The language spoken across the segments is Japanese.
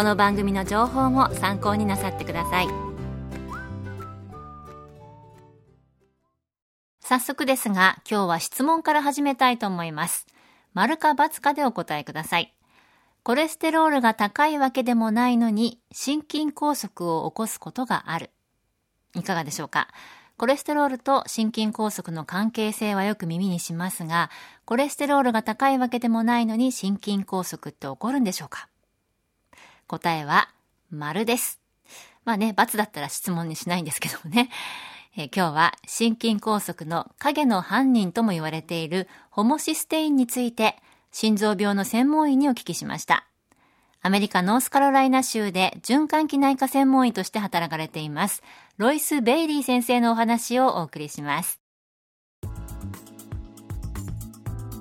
この番組の情報も参考になさってください。早速ですが今日は質問から始めたいと思います。丸か×かでお答えください。コレステロールが高いわけでもないのに心筋梗塞を起こすことがある。いかがでしょうか？コレステロールと心筋梗塞の関係性はよく耳にしますが、コレステロールが高いわけでもないのに心筋梗塞って起こるんでしょうか？答えは、丸です。まあね、×だったら質問にしないんですけどもね。え今日は心筋梗塞の影の犯人とも言われているホモシステインについて心臓病の専門医にお聞きしました。アメリカノースカロライナ州で循環器内科専門医として働かれています。ロイス・ベイリー先生のお話をお送りします。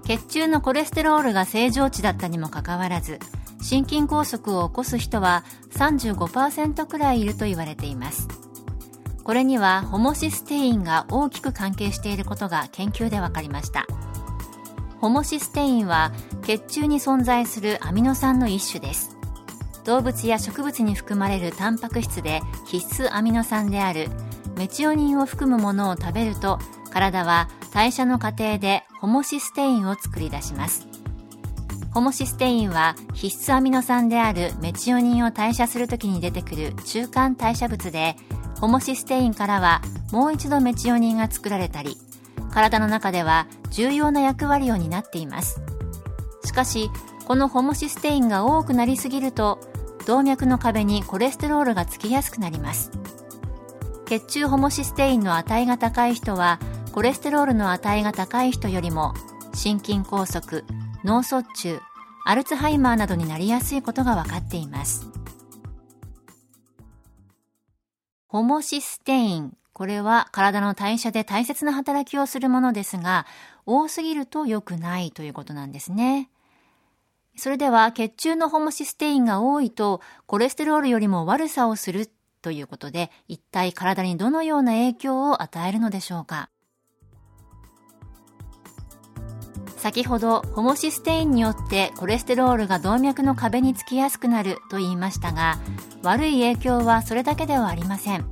血中のコレステロールが正常値だったにもかかわらず、心筋梗塞を起こす人は35%くらいいると言われています。これにはホモシステインが大きく関係していることが研究で分かりました。ホモシステインは血中に存在するアミノ酸の一種です。動物や植物に含まれるタンパク質で必須アミノ酸であるメチオニンを含むものを食べると体は代謝の過程でホモシステインを作り出しますホモシステインは必須アミノ酸であるメチオニンを代謝するときに出てくる中間代謝物でホモシステインからはもう一度メチオニンが作られたり体の中では重要な役割を担っています。しかしこのホモシステインが多くなりすぎると動脈の壁にコレステロールがつきやすくなります。血中ホモシステインの値が高い人はコレステロールの値が高い人よりも心筋梗塞脳卒中アルツハイマーなどになりやすいことが分かっています。ホモシステインこれは体の代謝で大切な働きをするものですが多すぎると良くないということなんですね。それでは血中のホモシステインが多いとコレステロールよりも悪さをするということで一体体にどのような影響を与えるのでしょうか？先ほどホモシステインによってコレステロールが動脈の壁につきやすくなると言いましたが悪い影響はそれだけではありません。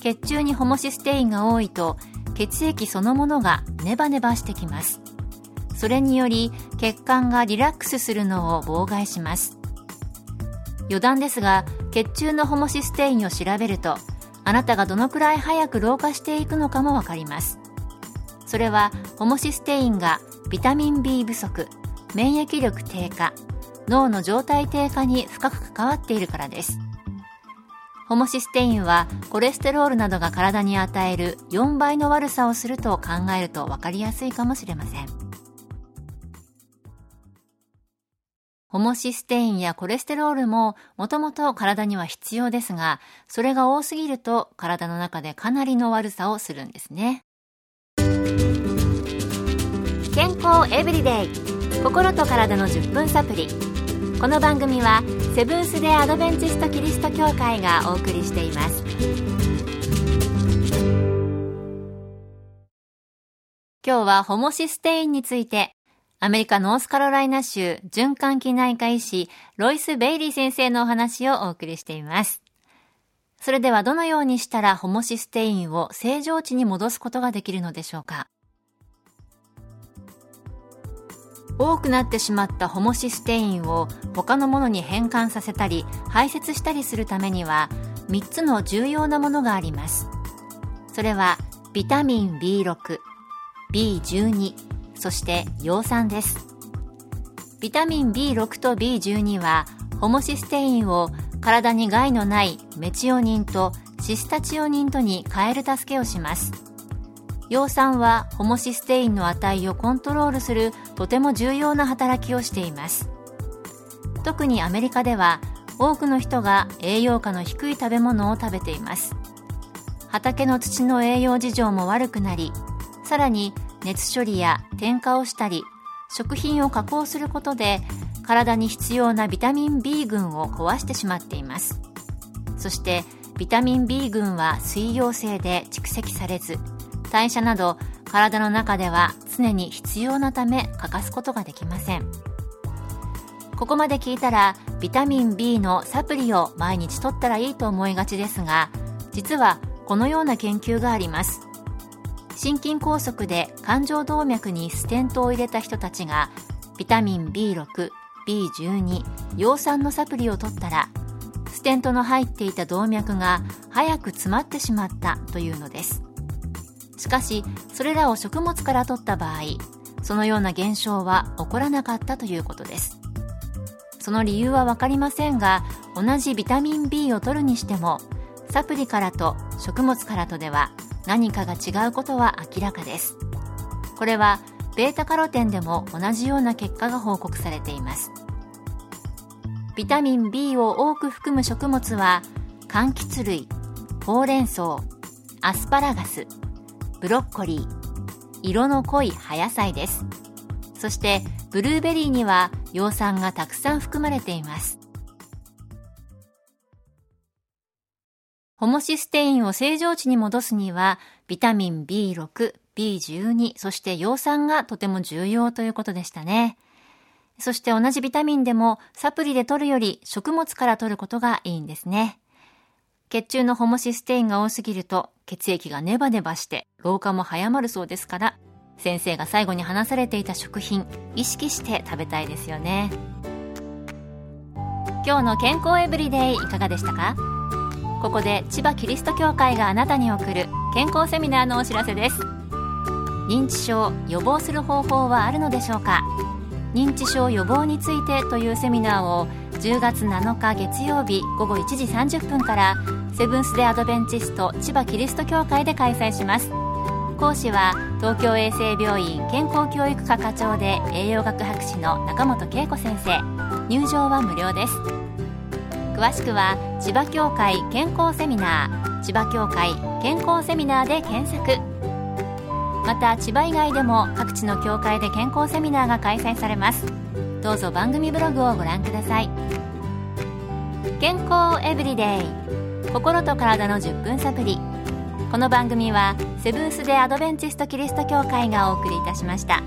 血中にホモシステインが多いと血液そのものがネバネバしてきます。それにより血管がリラックスするのを妨害します。余談ですが血中のホモシステインを調べるとあなたがどのくらい早く老化していくのかもわかります。それはホモシステインがビタミン B 不足免疫力低下脳の状態低下に深く関わっているからですホモシステインはコレステロールなどが体に与える4倍の悪さをすると考えると分かりやすいかもしれませんホモシステインやコレステロールももともと体には必要ですが、それが多すぎると体の中でかなりの悪さをするんですね。健康エブリデイ。心と体の10分サプリこの番組はセブンス・デ・アドベンチスト・キリスト教会がお送りしています。今日はホモシステインについてアメリカノースカロライナ州循環器内科医師ロイス・ベイリー先生のお話をお送りしています。それではどのようにしたらホモシステインを正常値に戻すことができるのでしょうか？多くなってしまったホモシステインを他のものに変換させたり排泄したりするためには3つの重要なものがあります。それはビタミン B6 B12 そして葉酸です。ビタミン B6 と B12 はホモシステインを体に害のないメチオニンとシスタチオニンとに変える助けをします。葉酸はホモシステインの値をコントロールするとても重要な働きをしています。特にアメリカでは多くの人が栄養価の低い食べ物を食べています。畑の土の栄養事情も悪くなりさらに熱処理や添加をしたり食品を加工することで体に必要なビタミン B 群を壊してしまっています。そしてビタミン B 群は水溶性で蓄積されず代謝など体の中では常に必要なため欠かすことができません。ここまで聞いたらビタミン B のサプリを毎日取ったらいいと思いがちですが実はこのような研究があります。心筋梗塞で冠状動脈にステントを入れた人たちがビタミン B6、B12、葉酸のサプリを取ったらステントの入っていた動脈が早く詰まってしまったというのです。しかしそれらを食物から取った場合そのような現象は起こらなかったということです。その理由は分かりませんが同じビタミン B を取るにしてもサプリからと食物からとでは何かが違うことは明らかです。これは β カロテンでも同じような結果が報告されています。ビタミン B を多く含む食物は柑橘類ほうれん草アスパラガスブロッコリー色の濃い葉野菜ですそしてブルーベリーには葉酸がたくさん含まれていますホモシステインを正常値に戻すには、ビタミン B6、B12、そして葉酸がとても重要ということでしたね。そして同じビタミンでもサプリで摂るより食物から摂ることがいいんですね。血中のホモシステインが多すぎると血液がネバネバして老化も早まるそうですから、先生が最後に話されていた食品、意識して食べたいですよね。今日の健康エブリデイいかがでしたか？ここで千葉キリスト教会があなたに送る健康セミナーのお知らせです。認知症予防する方法はあるのでしょうか？認知症予防についてというセミナーを10月7日月曜日午後1時30分からセブンス・デ・アドベンチスト千葉キリスト教会で開催します。講師は東京衛生病院健康教育科課長で栄養学博士の中本恵子先生。入場は無料です。詳しくは千葉協会健康セミナー千葉協会健康セミナーで検索。また千葉以外でも各地の協会で健康セミナーが開催されます。どうぞ番組ブログをご覧ください。健康エブリデイ。心と体の10分サプリこの番組はセブンス・デ・アドベンチスト・キリスト教会がお送りいたしました。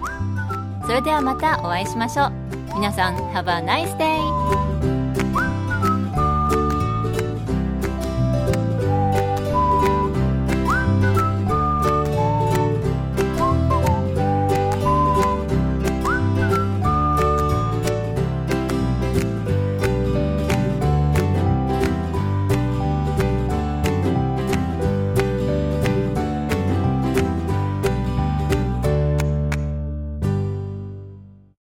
それではまたお会いしましょう。皆さん Have a nice day!